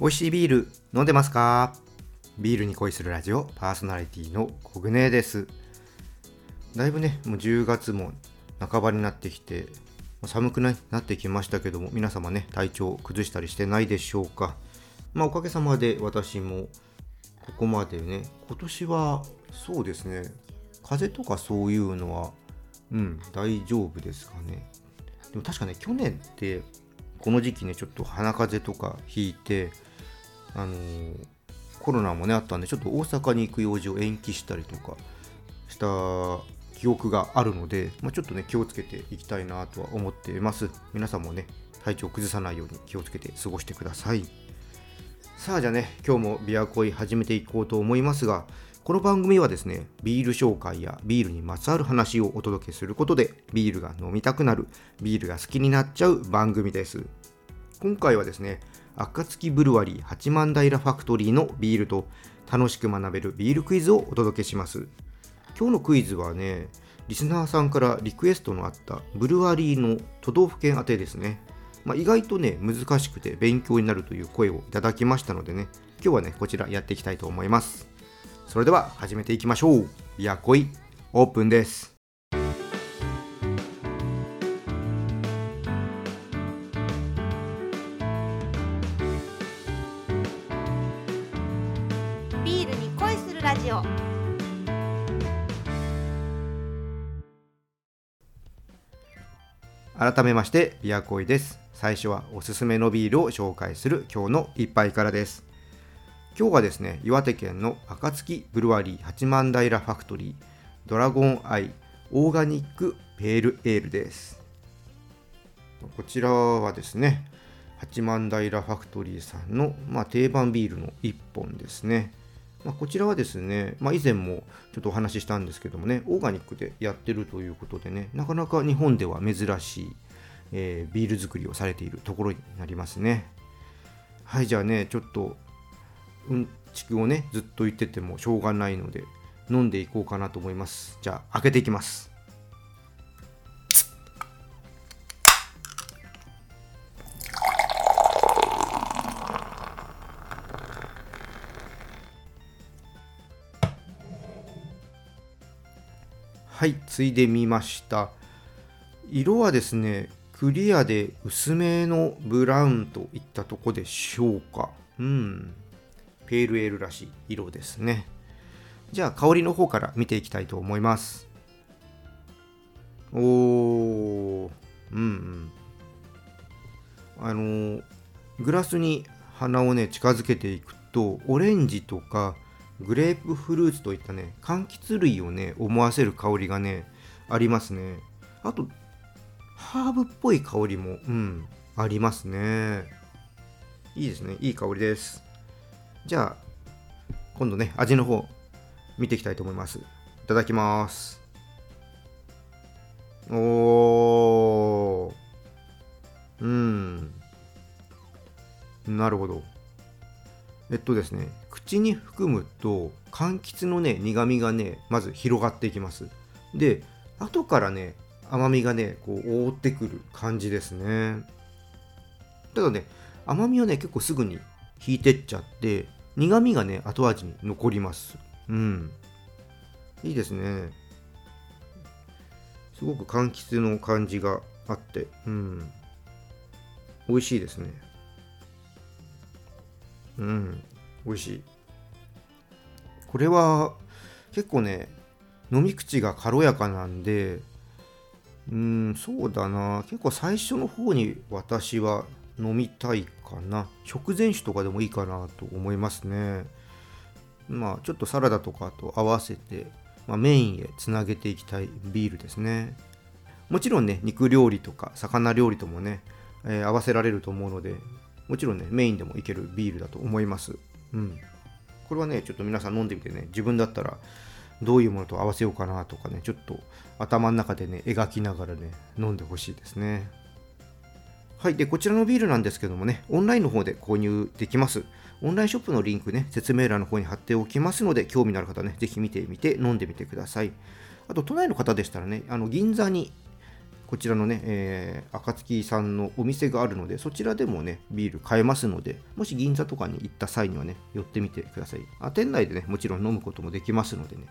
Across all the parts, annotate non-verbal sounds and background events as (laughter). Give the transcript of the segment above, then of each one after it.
美味しいビール飲んでますか？ビールに恋するラジオパーソナリティのコグネです。だいぶねもう10月も半ばになってきて寒くなってきましたけども皆様ね体調崩したりしてないでしょうか？まあおかげさまで私もここまでね今年はそうですね風邪とかそういうのはうん大丈夫ですかね。でも確かね去年ってこの時期ねちょっと鼻風邪とかひいてあのー、コロナもねあったんでちょっと大阪に行く用事を延期したりとかした記憶があるので、まあ、ちょっとね気をつけていきたいなとは思っています。皆さんもね体調を崩さないように気をつけて過ごしてください。さあじゃあね今日もビアコイ始めていこうと思いますがこの番組はですねビール紹介やビールにまつわる話をお届けすることでビールが飲みたくなるビールが好きになっちゃう番組です。今回はですね暁ブルワリー八幡平ファクトリーのビールと楽しく学べるビールクイズをお届けします。今日のクイズはねリスナーさんからリクエストのあったブルワリーの都道府県当てですね、まあ、意外とね難しくて勉強になるという声をいただきましたのでね今日はねこちらやっていきたいと思います。それでは始めていきましょう。ビアコイオープンです。改めましてビアコイです。最初はおすすめのビールを紹介する今日の一杯からです。今日はですね岩手県の暁ブルワリー八幡平ファクトリードラゴンアイオーガニックペールエールです。こちらはですね八幡平ファクトリーさんの、まあ、定番ビールの1本ですね。まあ、こちらはですね、まあ、以前もちょっとお話ししたんですけどもね、オーガニックでやってるということでね、なかなか日本では珍しい、えー、ビール作りをされているところになりますね。はい、じゃあね、ちょっと、うんちくをね、ずっと言っててもしょうがないので、飲んでいこうかなと思います。じゃあ、開けていきます。はいついでみました。色はですねクリアで薄めのブラウンといったとこでしょうか。うんペールエールらしい色ですね。じゃあ香りの方から見ていきたいと思います。おーうんうん。あのグラスに鼻をね近づけていくとオレンジとかグレープフルーツといったね柑橘類をね思わせる香りがねありますね。あとハーブっぽい香りもうんありますね。いいですね。いい香りです。じゃあ今度ね味の方見ていきたいと思います。いただきます。おー。うん。なるほど。えっとですね口に含むと柑橘のね苦みがねまず広がっていきます。で後からね甘みがねこう覆ってくる感じですね。ただね甘みはね結構すぐに引いてっちゃって苦みがね後味に残ります。うん。いいですね。すごく柑橘の感じがあってうん。美味しいですね。うん。美味しい。これは結構ね飲み口が軽やかなんでうんそうだな。結構最初の方に私は飲みたいかな。食前酒とかでもいいかなと思いますね。まあちょっとサラダとかと合わせて、まあ、メインへつなげていきたい。ビールですね。もちろんね肉料理とか魚料理ともね、えー、合わせられると思うのでもちろんねメインでもいけるビールだと思います。うん。これはねちょっと皆さん飲んでみてね自分だったらどういうものと合わせようかなとかねちょっと頭の中でね描きながらね飲んでほしいですね。はいでこちらのビールなんですけどもねオンラインの方で購入できます。オンラインショップのリンクね説明欄の方に貼っておきますので興味のある方ね是非見てみて飲んでみてください。あと都内の方でしたらねあの銀座にこちらのね、えー、暁さんのお店があるので、そちらでもね、ビール買えますので、もし銀座とかに行った際にはね、寄ってみてください。あ店内でね、もちろん飲むこともできますのでね、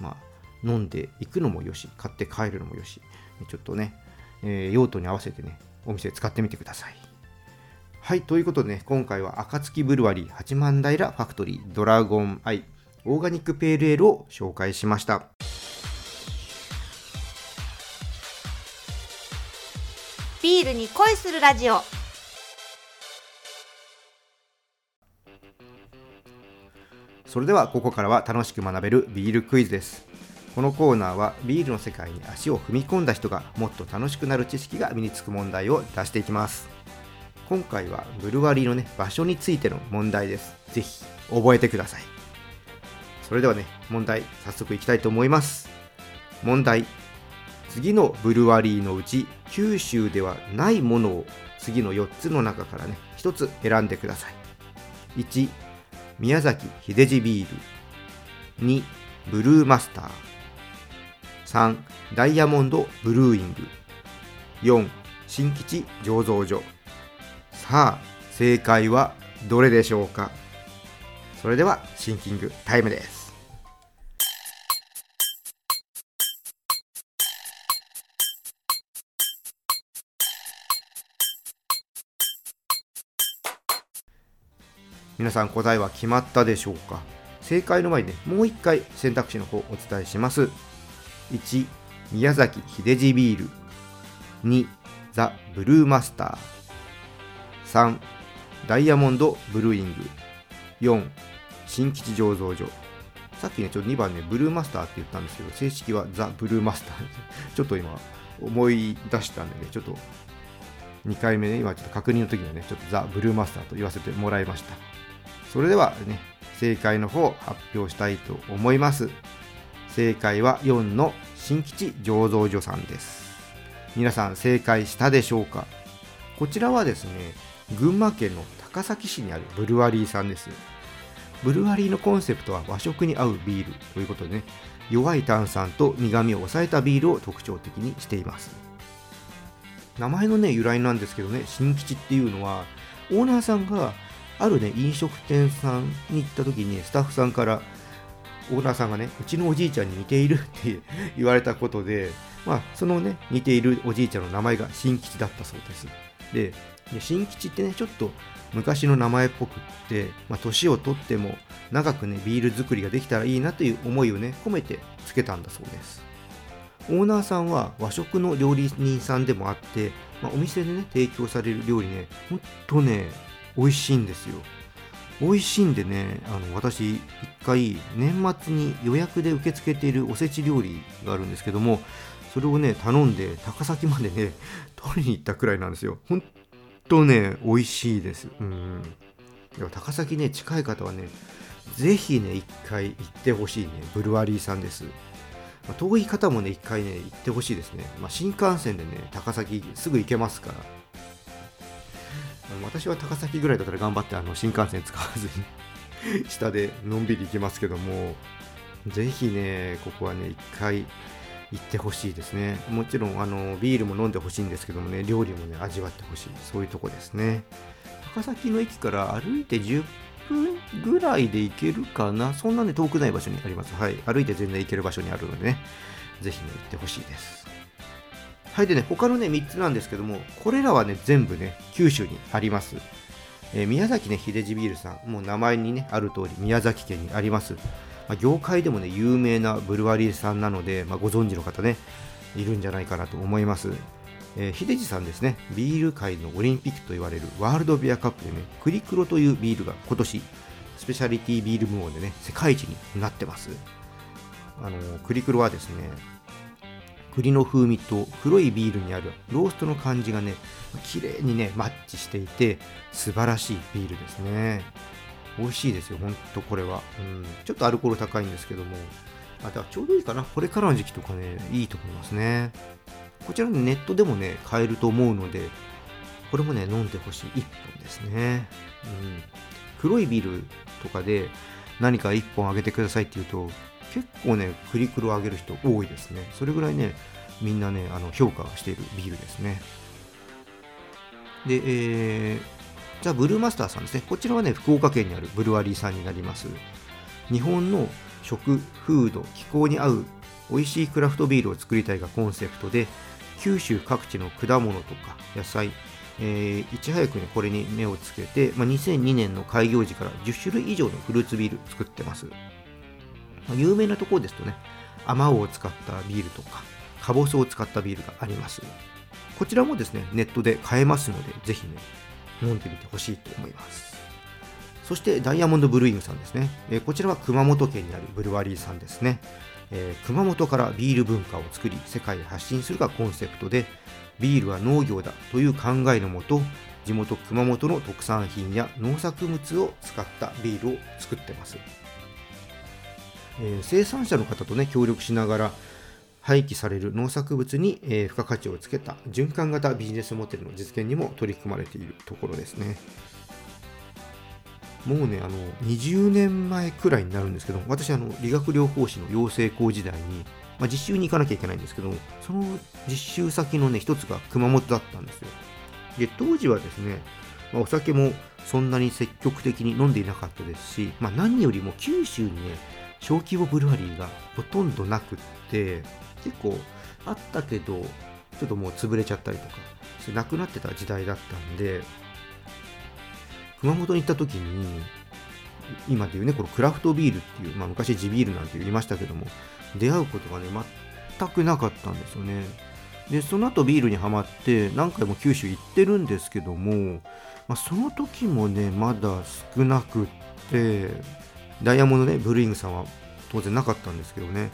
まあ、飲んでいくのもよし、買って帰るのもよし、ちょっとね、えー、用途に合わせてね、お店使ってみてください。はい、ということでね、今回は暁ブルワリー八幡平ファクトリードラゴンアイオーガニックペールエールを紹介しました。ビールに恋するラジオ。それではここからは楽しく学べるビールクイズです。このコーナーはビールの世界に足を踏み込んだ人がもっと楽しくなる知識が身につく問題を出していきます。今回はブルワリーのね場所についての問題です。ぜひ覚えてください。それではね問題早速いきたいと思います。問題次のブルワリーのうち九州ではないものを次の4つの中からね1つ選んでください。1宮崎秀治ビール。2ブルーマスター。3ダイヤモンドブルーイング。4新吉醸造所。さあ正解はどれでしょうか？それではシンキングタイムです。皆さん答えは決まったでしょうか？正解の前にね、もう一回選択肢の方お伝えします。1、宮崎秀治ビール。2、ザ・ブルーマスター。3、ダイヤモンド・ブルーイング。4、新吉醸造所。さっきね、ちょっと2番ね、ブルーマスターって言ったんですけど、正式はザ・ブルーマスター。(laughs) ちょっと今、思い出したんでね、ちょっと2回目ね、今ちょっと確認の時にはね、ちょっとザ・ブルーマスターと言わせてもらいました。それではね、正解の方発表したいと思います。正解は4の新吉醸造所さんです。皆さん正解したでしょうか？こちらはですね、群馬県の高崎市にあるブルワリーさんです。ブルワリーのコンセプトは和食に合うビールということでね、弱い炭酸と苦味を抑えたビールを特徴的にしています。名前のね、由来なんですけどね、新吉っていうのは、オーナーさんがあるね、飲食店さんに行った時に、スタッフさんから、オーナーさんがね、うちのおじいちゃんに似ているって (laughs) 言われたことで、まあ、そのね、似ているおじいちゃんの名前が新吉だったそうです。で、新吉ってね、ちょっと昔の名前っぽくって、まあ、年を取っても長くね、ビール作りができたらいいなという思いをね、込めてつけたんだそうです。オーナーさんは和食の料理人さんでもあって、まあ、お店でね、提供される料理ね、ほんとね、美味しいんですよ。美味しいんでね、あの私、一回、年末に予約で受け付けているおせち料理があるんですけども、それをね、頼んで、高崎までね、(laughs) 取りに行ったくらいなんですよ。ほんとね、美味しいです。うん。高崎ね、近い方はね、ぜひね、一回行ってほしいね、ブルワリーさんです。遠い方もね、一回ね、行ってほしいですね。まあ、新幹線でね、高崎すぐ行けますから。私は高崎ぐらいだったら頑張ってあの新幹線使わずに下でのんびり行きますけども、ぜひね、ここはね、一回行ってほしいですね。もちろんあのビールも飲んでほしいんですけどもね、料理もね、味わってほしい。そういうとこですね。高崎の駅から歩いて10分ぐらいで行けるかな。そんなに遠くない場所にあります。はい。歩いて全然行ける場所にあるのでね、ぜひね、行ってほしいです。はい、でね、他のね、3つなんですけども、これらはね、全部ね、九州にあります。えー、宮崎ね、秀治ビールさん、もう名前にね、ある通り、宮崎県にあります。まあ、業界でもね、有名なブルワリーさんなので、まあ、ご存知の方ね、いるんじゃないかなと思います。えー、秀治さんですね、ビール界のオリンピックと言われるワールドビアカップでね、クリクロというビールが今年、スペシャリティビール部門でね、世界一になってます。あのクリクロはですね、栗の風味と黒いビールにあるローストの感じがね、綺麗にね、マッチしていて、素晴らしいビールですね。美味しいですよ、ほんとこれは。うん、ちょっとアルコール高いんですけども、あだからちょうどいいかな。これからの時期とかね、いいと思いますね。こちらのネットでもね、買えると思うので、これもね、飲んでほしい1本ですね。うん、黒いビールとかで何か1本あげてくださいって言うと、結構ね、クリクルを上げる人多いですね。それぐらいね、みんなねあの評価しているビールですねで、えー、じゃあブルーマスターさんですねこちらはね福岡県にあるブルワリーさんになります日本の食フード気候に合う美味しいクラフトビールを作りたいがコンセプトで九州各地の果物とか野菜えー、いち早くね、これに目をつけて、まあ、2002年の開業時から10種類以上のフルーツビール作ってます。有名なところですとね、あまおうを使ったビールとか、かぼすを使ったビールがあります。こちらもですね、ネットで買えますので、ぜひね、飲んでみてほしいと思います。そしてダイヤモンドブルーイングさんですね、え、こちらは熊本県にあるブルワリーさんですね、えー、熊本からビール文化を作り世界へ発信するがコンセプトでビールは農業だという考えのもと地元熊本の特産品や農作物を使ったビールを作ってます、え、生産者の方とね協力しながら廃棄される農作物に、え、付加価値をつけた循環型ビジネスモデルの実現にも取り組まれているところですねもうねあの20年前くらいになるんですけど私あの理学療法士の養成校時代にまあ、実習に行かなきゃいけないんですけど、その実習先のね、一つが熊本だったんですよ。で、当時はですね、まあ、お酒もそんなに積極的に飲んでいなかったですし、まあ、何よりも九州にね、小規模ブルワリーがほとんどなくって、結構あったけど、ちょっともう潰れちゃったりとかしてなくなってた時代だったんで、熊本に行った時に、今でいうね、このクラフトビールっていう、まあ、昔地ビールなんて言いましたけども、出会うことがね、全くなかったんですよね。で、その後ビールにはまって、何回も九州行ってるんですけども、まあ、その時もね、まだ少なくって、ダイヤモンドね、ブルーイングさんは当然なかったんですけどね、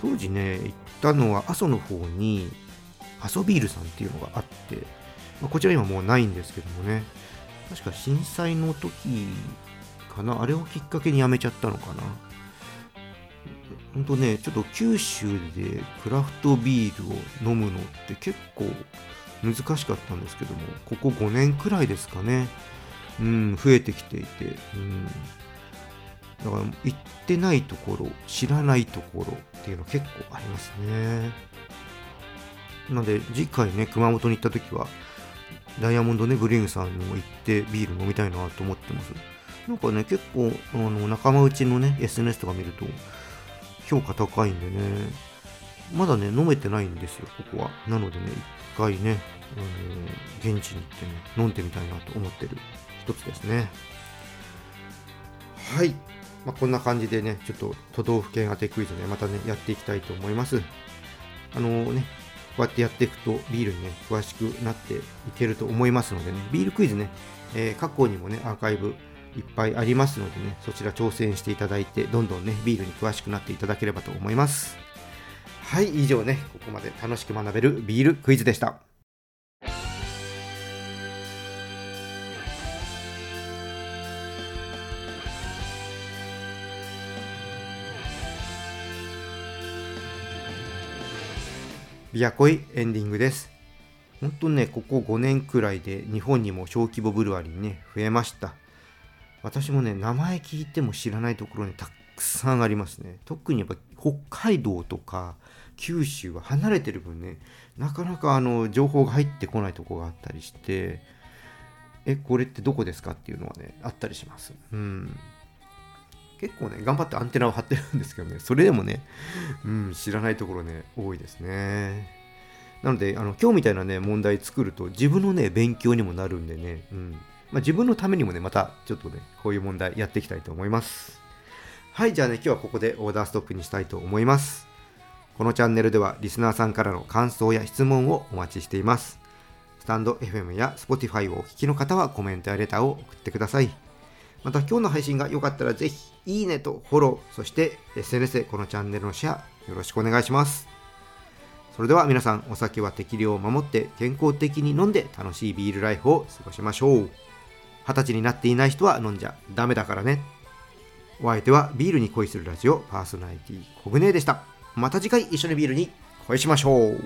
当時ね、行ったのは阿蘇の方に、阿蘇ビールさんっていうのがあって、まあ、こちら今もうないんですけどもね、確か震災の時かな、あれをきっかけに辞めちゃったのかな？ほんとね、ちょっと九州でクラフトビールを飲むのって結構難しかったんですけども、ここ5年くらいですかね、うん、増えてきていて、うん、だから行ってないところ、知らないところっていうの結構ありますね。なので、次回ね、熊本に行った時は、ダイヤモンドね、ブリンさんにも行ってビール飲みたいなと思ってます。なんかね、結構、あの仲間内のね、SNS とか見ると、評価高いんでね、まだね、飲めてないんですよ、ここは。なのでね、一回ね、うん、現地に行ってね、飲んでみたいなと思ってる一つですね。はい。まあ、こんな感じでね、ちょっと都道府県当てクイズね、またね、やっていきたいと思います。あのー、ね、こうやってやっていくとビールにね、詳しくなっていけると思いますのでね、ビールクイズね、えー、過去にもね、アーカイブいっぱいありますのでね、そちら挑戦していただいて、どんどんね、ビールに詳しくなっていただければと思います。はい、以上ね、ここまで楽しく学べるビールクイズでした。ビアコイエンディングです。本当ね、ここ5年くらいで日本にも小規模ブルワリーね、増えました。私もね、名前聞いても知らないところにたくさんありますね。特にやっぱ北海道とか九州は離れてる分ね、なかなかあの情報が入ってこないとこがあったりして、え、これってどこですかっていうのはね、あったりします。うん。結構ね、頑張ってアンテナを張ってるんですけどね、それでもね、うん、知らないところね、多いですね。なので、あの今日みたいなね、問題作ると自分のね、勉強にもなるんでね、うん、まあ、自分のためにもね、またちょっとね、こういう問題やっていきたいと思います。はい、じゃあね、今日はここでオーダーストップにしたいと思います。このチャンネルではリスナーさんからの感想や質問をお待ちしています。スタンド FM や Spotify をお聞きの方はコメントやレターを送ってください。また今日の配信が良かったらぜひいいねとフォロー、そして SNS でこのチャンネルのシェアよろしくお願いします。それでは皆さんお酒は適量を守って健康的に飲んで楽しいビールライフを過ごしましょう。二十歳になっていない人は飲んじゃダメだからね。お相手はビールに恋するラジオパーソナリティコグネでした。また次回一緒にビールに恋しましょう。